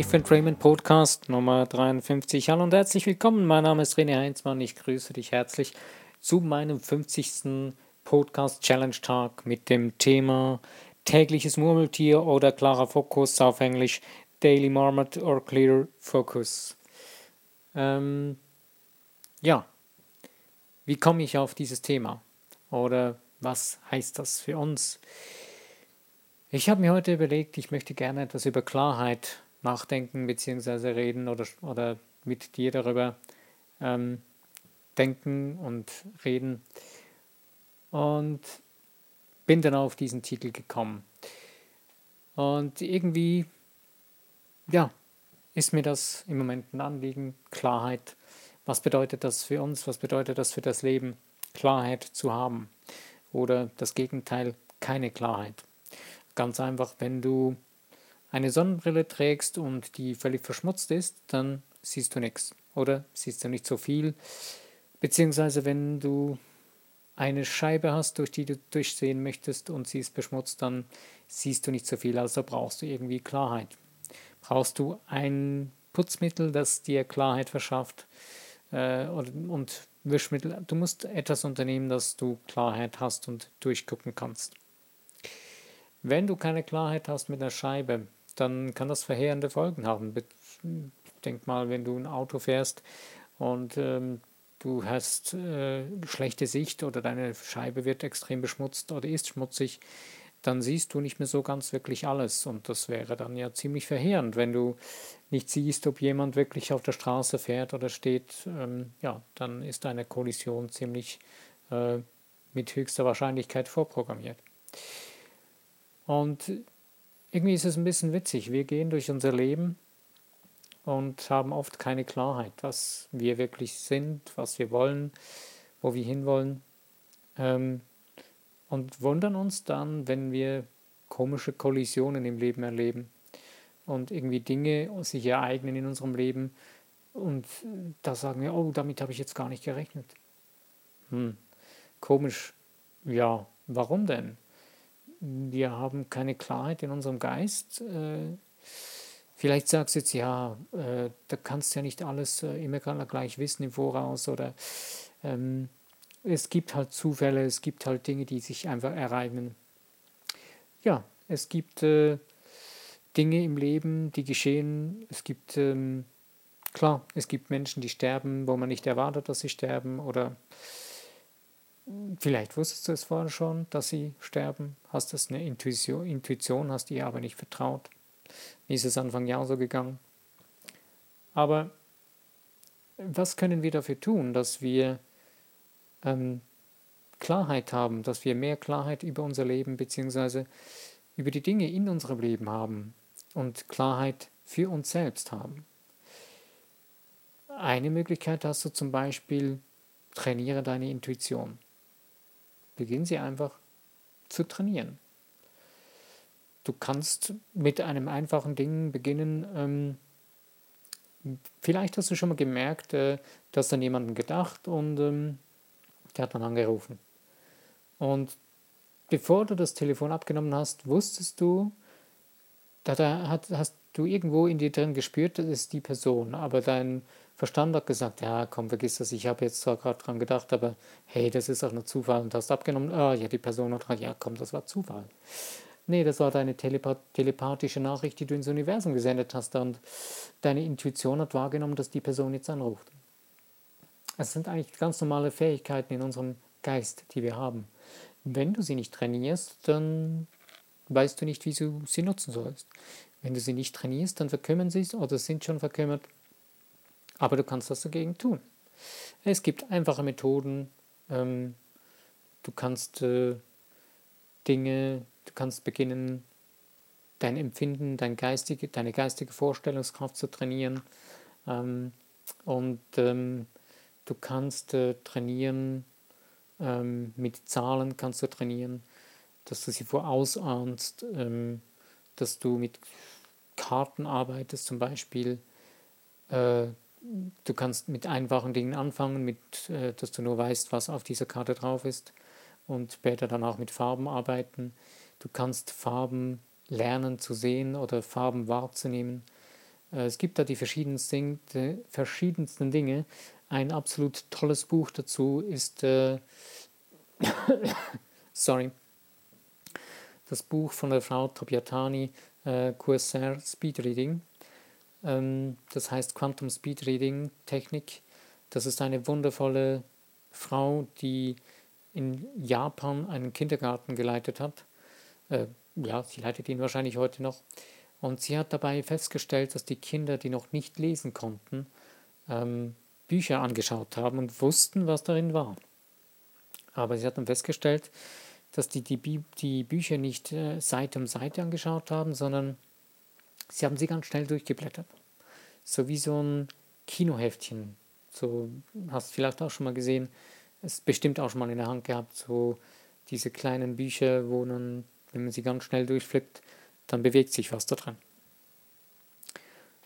Life Raymond Podcast Nummer 53. Hallo und herzlich willkommen. Mein Name ist René Heinzmann. Ich grüße dich herzlich zu meinem 50. Podcast Challenge Tag mit dem Thema tägliches Murmeltier oder klarer Fokus auf Englisch Daily Marmot or Clear Focus. Ähm, ja, wie komme ich auf dieses Thema? Oder was heißt das für uns? Ich habe mir heute überlegt, ich möchte gerne etwas über Klarheit nachdenken bzw. reden oder, oder mit dir darüber ähm, denken und reden. Und bin dann auf diesen Titel gekommen. Und irgendwie, ja, ist mir das im Moment ein Anliegen, Klarheit. Was bedeutet das für uns? Was bedeutet das für das Leben? Klarheit zu haben. Oder das Gegenteil, keine Klarheit. Ganz einfach, wenn du eine Sonnenbrille trägst und die völlig verschmutzt ist, dann siehst du nichts oder siehst du nicht so viel. Beziehungsweise wenn du eine Scheibe hast, durch die du durchsehen möchtest und sie ist beschmutzt, dann siehst du nicht so viel, also brauchst du irgendwie Klarheit. Brauchst du ein Putzmittel, das dir Klarheit verschafft äh, und, und Wischmittel. Du musst etwas unternehmen, dass du Klarheit hast und durchgucken kannst. Wenn du keine Klarheit hast mit einer Scheibe, dann kann das verheerende Folgen haben. Denk mal, wenn du ein Auto fährst und ähm, du hast äh, schlechte Sicht oder deine Scheibe wird extrem beschmutzt oder ist schmutzig, dann siehst du nicht mehr so ganz wirklich alles. Und das wäre dann ja ziemlich verheerend, wenn du nicht siehst, ob jemand wirklich auf der Straße fährt oder steht. Ähm, ja, dann ist eine Kollision ziemlich äh, mit höchster Wahrscheinlichkeit vorprogrammiert. Und irgendwie ist es ein bisschen witzig. Wir gehen durch unser Leben und haben oft keine Klarheit, was wir wirklich sind, was wir wollen, wo wir hinwollen. Ähm, und wundern uns dann, wenn wir komische Kollisionen im Leben erleben und irgendwie Dinge sich ereignen in unserem Leben und da sagen wir, oh, damit habe ich jetzt gar nicht gerechnet. Hm, komisch. Ja, warum denn? Wir haben keine Klarheit in unserem Geist. Äh, vielleicht sagst du jetzt, ja, äh, da kannst du ja nicht alles äh, immer gleich wissen im Voraus oder ähm, es gibt halt Zufälle, es gibt halt Dinge, die sich einfach ereignen. Ja, es gibt Dinge im Leben, die geschehen. Es gibt, ähm, klar, es gibt Menschen, die sterben, wo man nicht erwartet, dass sie sterben oder Vielleicht wusstest du es vorher schon, dass sie sterben, hast das eine Intuition, Intuition, hast ihr aber nicht vertraut. Mir ist es Anfang Jahr so gegangen. Aber was können wir dafür tun, dass wir ähm, Klarheit haben, dass wir mehr Klarheit über unser Leben bzw. über die Dinge in unserem Leben haben und Klarheit für uns selbst haben? Eine Möglichkeit hast du zum Beispiel, trainiere deine Intuition. Beginn sie einfach zu trainieren. Du kannst mit einem einfachen Ding beginnen. Ähm, vielleicht hast du schon mal gemerkt, äh, du hast an jemanden gedacht und ähm, der hat dann angerufen. Und bevor du das Telefon abgenommen hast, wusstest du, da, da hast du irgendwo in dir drin gespürt, das ist die Person, aber dein Verstand hat gesagt, ja, komm, vergiss das, ich habe jetzt zwar gerade dran gedacht, aber hey, das ist auch nur Zufall und hast abgenommen, ah, ja, die Person hat gesagt, ja, komm, das war Zufall. Nee, das war deine telepath telepathische Nachricht, die du ins Universum gesendet hast und deine Intuition hat wahrgenommen, dass die Person jetzt anruft. Es sind eigentlich ganz normale Fähigkeiten in unserem Geist, die wir haben. Wenn du sie nicht trainierst, dann weißt du nicht, wie du sie nutzen sollst. Wenn du sie nicht trainierst, dann verkümmern sie oder sind schon verkümmert aber du kannst was dagegen tun. Es gibt einfache Methoden. Ähm, du kannst äh, Dinge, du kannst beginnen, dein Empfinden, dein geistige, deine geistige Vorstellungskraft zu trainieren. Ähm, und ähm, du kannst äh, trainieren, ähm, mit Zahlen kannst du trainieren, dass du sie vorausahnst, ähm, dass du mit Karten arbeitest zum Beispiel. Äh, du kannst mit einfachen Dingen anfangen, mit, äh, dass du nur weißt, was auf dieser Karte drauf ist und später dann auch mit Farben arbeiten. Du kannst Farben lernen zu sehen oder Farben wahrzunehmen. Äh, es gibt da die verschiedensten, die verschiedensten Dinge. Ein absolut tolles Buch dazu ist, äh, sorry, das Buch von der Frau Tobiatani, äh, Corsair Speed Reading. Ähm, das heißt Quantum Speed Reading Technik. Das ist eine wundervolle Frau, die in Japan einen Kindergarten geleitet hat. Äh, ja, sie leitet ihn wahrscheinlich heute noch. Und sie hat dabei festgestellt, dass die Kinder, die noch nicht lesen konnten, ähm, Bücher angeschaut haben und wussten, was darin war. Aber sie hat dann festgestellt, dass die die, die Bücher nicht äh, Seite um Seite angeschaut haben, sondern sie haben sie ganz schnell durchgeblättert. So wie so ein Kinoheftchen. So hast du vielleicht auch schon mal gesehen, es bestimmt auch schon mal in der Hand gehabt, so diese kleinen Bücher, wo dann, wenn man sie ganz schnell durchflippt, dann bewegt sich was da drin.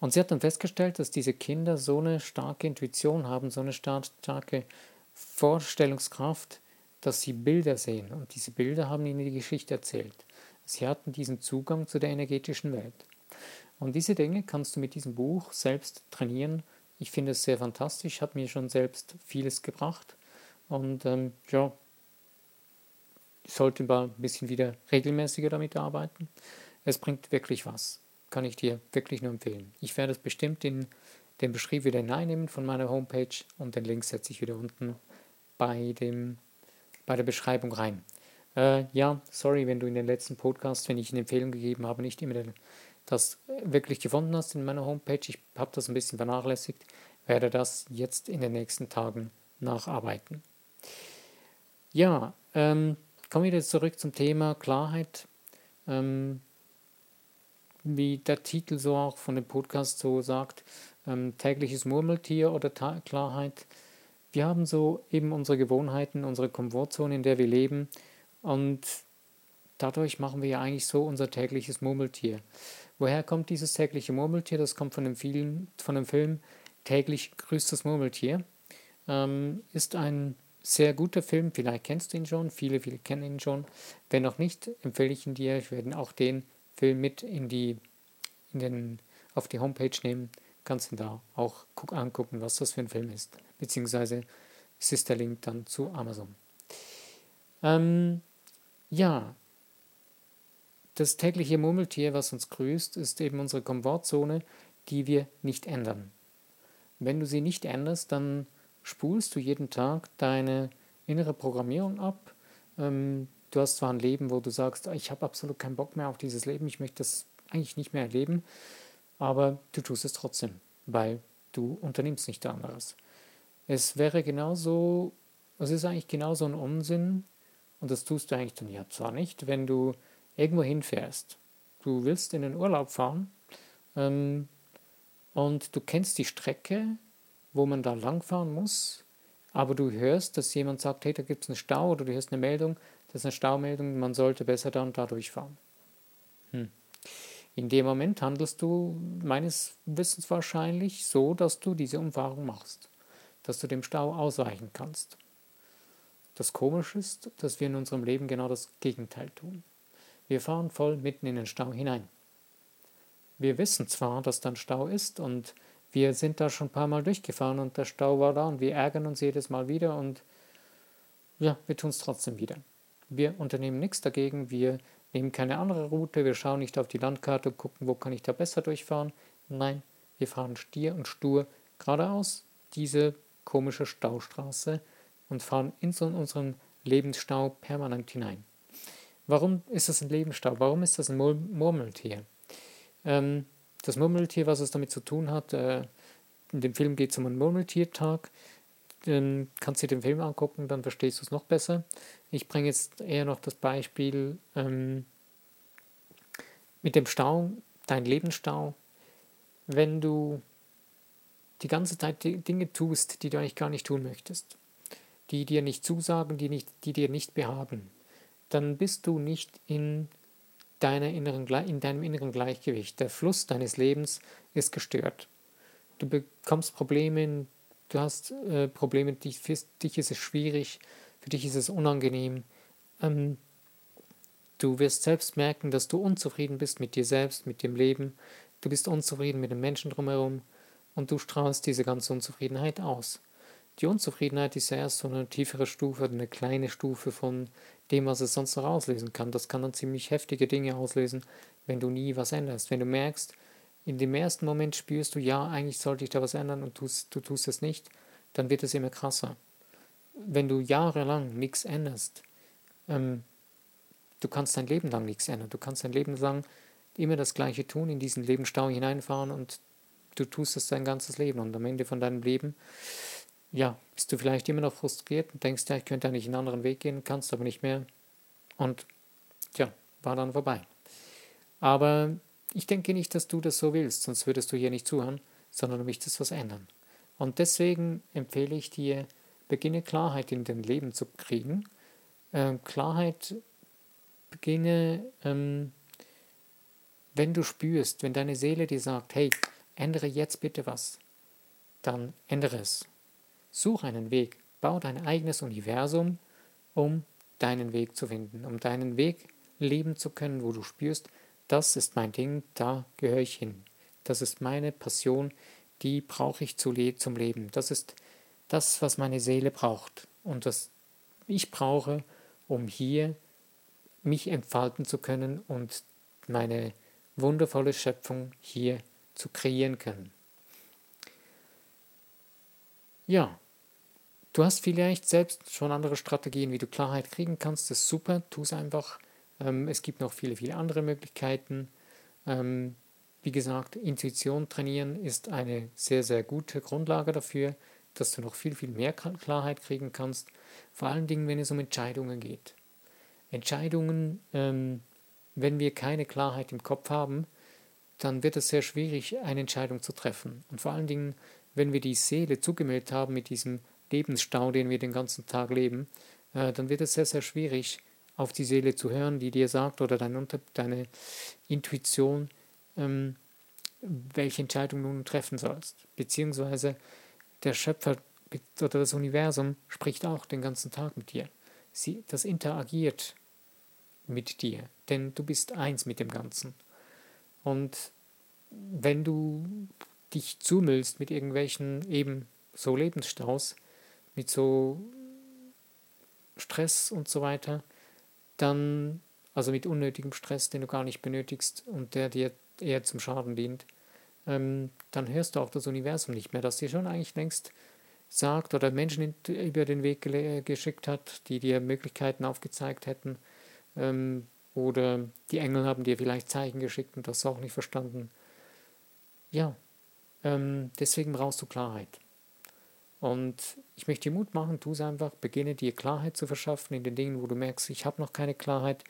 Und sie hat dann festgestellt, dass diese Kinder so eine starke Intuition haben, so eine starke Vorstellungskraft, dass sie Bilder sehen. Und diese Bilder haben ihnen die Geschichte erzählt. Sie hatten diesen Zugang zu der energetischen Welt. Und diese Dinge kannst du mit diesem Buch selbst trainieren. Ich finde es sehr fantastisch, hat mir schon selbst vieles gebracht. Und ähm, ja, ich sollte mal ein bisschen wieder regelmäßiger damit arbeiten. Es bringt wirklich was. Kann ich dir wirklich nur empfehlen. Ich werde es bestimmt in den Beschrieb wieder hineinnehmen von meiner Homepage und den Link setze ich wieder unten bei, dem, bei der Beschreibung rein. Äh, ja, sorry, wenn du in den letzten Podcasts, wenn ich eine Empfehlung gegeben habe, nicht immer das wirklich gefunden hast in meiner Homepage. Ich habe das ein bisschen vernachlässigt, werde das jetzt in den nächsten Tagen nacharbeiten. Ja, ähm, kommen wir jetzt zurück zum Thema Klarheit. Ähm, wie der Titel so auch von dem Podcast so sagt, ähm, tägliches Murmeltier oder Ta Klarheit. Wir haben so eben unsere Gewohnheiten, unsere Komfortzone, in der wir leben und dadurch machen wir ja eigentlich so unser tägliches Murmeltier. Woher kommt dieses tägliche Murmeltier? Das kommt von dem Film, von dem Film Täglich grüßt das Murmeltier. Ähm, ist ein sehr guter Film, vielleicht kennst du ihn schon, viele, viele kennen ihn schon. Wenn noch nicht, empfehle ich ihn dir. Ich werde auch den Film mit in die, in den, auf die Homepage nehmen. Kannst du da auch guck, angucken, was das für ein Film ist. Beziehungsweise es ist der Link dann zu Amazon. Ähm, ja, das tägliche Murmeltier, was uns grüßt, ist eben unsere Komfortzone, die wir nicht ändern. Wenn du sie nicht änderst, dann spulst du jeden Tag deine innere Programmierung ab. Ähm, du hast zwar ein Leben, wo du sagst, ich habe absolut keinen Bock mehr auf dieses Leben, ich möchte das eigentlich nicht mehr erleben, aber du tust es trotzdem, weil du unternimmst nicht anderes. Es wäre genauso, es ist eigentlich genauso ein Unsinn, und das tust du eigentlich dann ja zwar nicht, wenn du irgendwo hinfährst. Du willst in den Urlaub fahren ähm, und du kennst die Strecke, wo man da langfahren muss, aber du hörst, dass jemand sagt, hey, da gibt es einen Stau oder du hörst eine Meldung, das ist eine Staumeldung, man sollte besser da und da durchfahren. Hm. In dem Moment handelst du meines Wissens wahrscheinlich so, dass du diese Umfahrung machst, dass du dem Stau ausweichen kannst. Das Komische ist, dass wir in unserem Leben genau das Gegenteil tun. Wir fahren voll mitten in den Stau hinein. Wir wissen zwar, dass da ein Stau ist und wir sind da schon ein paar Mal durchgefahren und der Stau war da und wir ärgern uns jedes Mal wieder und ja, wir tun es trotzdem wieder. Wir unternehmen nichts dagegen, wir nehmen keine andere Route, wir schauen nicht auf die Landkarte und gucken, wo kann ich da besser durchfahren. Nein, wir fahren stier und stur geradeaus diese komische Staustraße und fahren in unseren Lebensstau permanent hinein. Warum ist das ein Lebensstau? Warum ist das ein Murmeltier? Ähm, das Murmeltier, was es damit zu tun hat, äh, in dem Film geht es um einen Murmeltiertag. Ähm, kannst du dir den Film angucken, dann verstehst du es noch besser. Ich bringe jetzt eher noch das Beispiel ähm, mit dem Stau, dein Lebensstau. Wenn du die ganze Zeit die Dinge tust, die du eigentlich gar nicht tun möchtest, die dir nicht zusagen, die, nicht, die dir nicht behagen, dann bist du nicht in deiner inneren, in deinem inneren Gleichgewicht. Der Fluss deines Lebens ist gestört. Du bekommst Probleme, du hast äh, Probleme, die, für dich ist es schwierig, für dich ist es unangenehm. Ähm, du wirst selbst merken, dass du unzufrieden bist mit dir selbst, mit dem Leben. du bist unzufrieden mit den Menschen drumherum und du strahlst diese ganze Unzufriedenheit aus. Die Unzufriedenheit ist ja erst so eine tiefere Stufe, eine kleine Stufe von dem, was es sonst noch auslösen kann. Das kann dann ziemlich heftige Dinge auslösen, wenn du nie was änderst. Wenn du merkst, in dem ersten Moment spürst du, ja, eigentlich sollte ich da was ändern und tust, du tust es nicht, dann wird es immer krasser. Wenn du jahrelang nichts änderst, ähm, du kannst dein Leben lang nichts ändern. Du kannst dein Leben lang immer das Gleiche tun, in diesen Lebensstau hineinfahren und du tust es dein ganzes Leben. Und am Ende von deinem Leben, ja, bist du vielleicht immer noch frustriert und denkst, ja, ich könnte eigentlich einen anderen Weg gehen, kannst aber nicht mehr. Und ja, war dann vorbei. Aber ich denke nicht, dass du das so willst, sonst würdest du hier nicht zuhören, sondern du möchtest was ändern. Und deswegen empfehle ich dir, beginne Klarheit in dein Leben zu kriegen. Ähm, Klarheit beginne, ähm, wenn du spürst, wenn deine Seele dir sagt, hey, ändere jetzt bitte was, dann ändere es. Such einen Weg, bau dein eigenes Universum, um deinen Weg zu finden, um deinen Weg leben zu können, wo du spürst, das ist mein Ding, da gehöre ich hin. Das ist meine Passion, die brauche ich zum Leben. Das ist das, was meine Seele braucht und was ich brauche, um hier mich entfalten zu können und meine wundervolle Schöpfung hier zu kreieren können. Ja, du hast vielleicht selbst schon andere Strategien, wie du Klarheit kriegen kannst. Das ist super, tu es einfach. Ähm, es gibt noch viele, viele andere Möglichkeiten. Ähm, wie gesagt, Intuition trainieren ist eine sehr, sehr gute Grundlage dafür, dass du noch viel, viel mehr Klarheit kriegen kannst. Vor allen Dingen, wenn es um Entscheidungen geht. Entscheidungen, ähm, wenn wir keine Klarheit im Kopf haben, dann wird es sehr schwierig, eine Entscheidung zu treffen. Und vor allen Dingen, wenn wir die Seele zugemeldet haben mit diesem Lebensstau, den wir den ganzen Tag leben, äh, dann wird es sehr, sehr schwierig, auf die Seele zu hören, die dir sagt, oder deine, deine Intuition, ähm, welche Entscheidung du nun treffen sollst. Beziehungsweise der Schöpfer oder das Universum spricht auch den ganzen Tag mit dir. Sie, das interagiert mit dir, denn du bist eins mit dem Ganzen. Und wenn du dich zumüllst mit irgendwelchen eben so Lebensstaus, mit so Stress und so weiter, dann, also mit unnötigem Stress, den du gar nicht benötigst und der dir eher zum Schaden dient, ähm, dann hörst du auch das Universum nicht mehr, das dir schon eigentlich längst sagt oder Menschen über den Weg geschickt hat, die dir Möglichkeiten aufgezeigt hätten, ähm, oder die Engel haben dir vielleicht Zeichen geschickt und das auch nicht verstanden. Ja, ähm, deswegen brauchst du Klarheit. Und ich möchte dir Mut machen, tu es einfach, beginne dir Klarheit zu verschaffen in den Dingen, wo du merkst, ich habe noch keine Klarheit.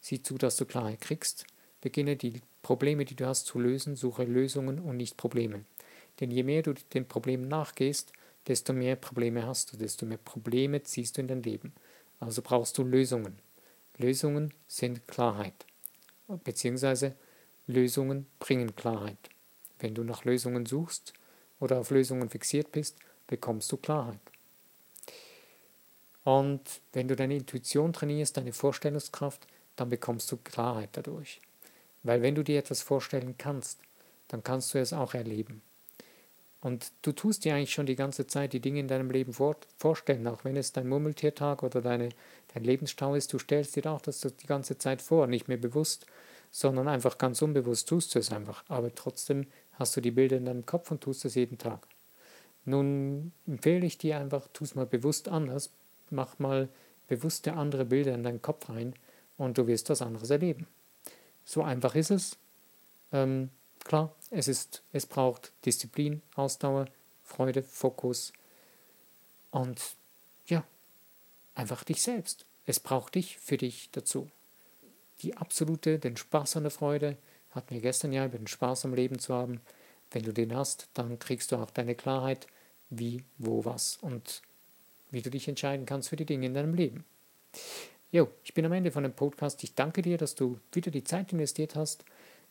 Sieh zu, dass du Klarheit kriegst. Beginne die Probleme, die du hast, zu lösen. Suche Lösungen und nicht Probleme. Denn je mehr du den Problemen nachgehst, desto mehr Probleme hast du, desto mehr Probleme ziehst du in dein Leben. Also brauchst du Lösungen. Lösungen sind Klarheit, beziehungsweise Lösungen bringen Klarheit. Wenn du nach Lösungen suchst oder auf Lösungen fixiert bist, bekommst du Klarheit. Und wenn du deine Intuition trainierst, deine Vorstellungskraft, dann bekommst du Klarheit dadurch. Weil wenn du dir etwas vorstellen kannst, dann kannst du es auch erleben. Und du tust dir eigentlich schon die ganze Zeit die Dinge in deinem Leben vor, vorstellen, auch wenn es dein Murmeltiertag oder deine, dein Lebensstau ist, du stellst dir auch das die ganze Zeit vor, nicht mehr bewusst, sondern einfach ganz unbewusst tust du es einfach. Aber trotzdem hast du die Bilder in deinem Kopf und tust es jeden Tag. Nun empfehle ich dir einfach, tu es mal bewusst anders, mach mal bewusste andere Bilder in deinen Kopf rein und du wirst was anderes erleben. So einfach ist es. Ähm, Klar, es, ist, es braucht Disziplin, Ausdauer, Freude, Fokus und ja, einfach dich selbst. Es braucht dich für dich dazu. Die absolute, den Spaß an der Freude, hatten wir gestern ja über den Spaß am Leben zu haben. Wenn du den hast, dann kriegst du auch deine Klarheit, wie, wo, was und wie du dich entscheiden kannst für die Dinge in deinem Leben. Jo, ich bin am Ende von dem Podcast. Ich danke dir, dass du wieder die Zeit investiert hast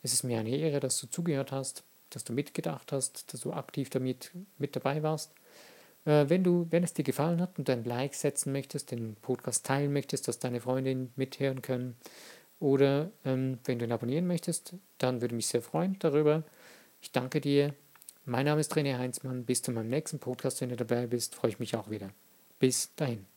es ist mir eine Ehre, dass du zugehört hast, dass du mitgedacht hast, dass du aktiv damit mit dabei warst. Äh, wenn, du, wenn es dir gefallen hat und ein Like setzen möchtest, den Podcast teilen möchtest, dass deine Freundinnen mithören können, oder ähm, wenn du ihn abonnieren möchtest, dann würde mich sehr freuen darüber. Ich danke dir. Mein Name ist René Heinzmann. Bis zu meinem nächsten Podcast, wenn du dabei bist, freue ich mich auch wieder. Bis dahin.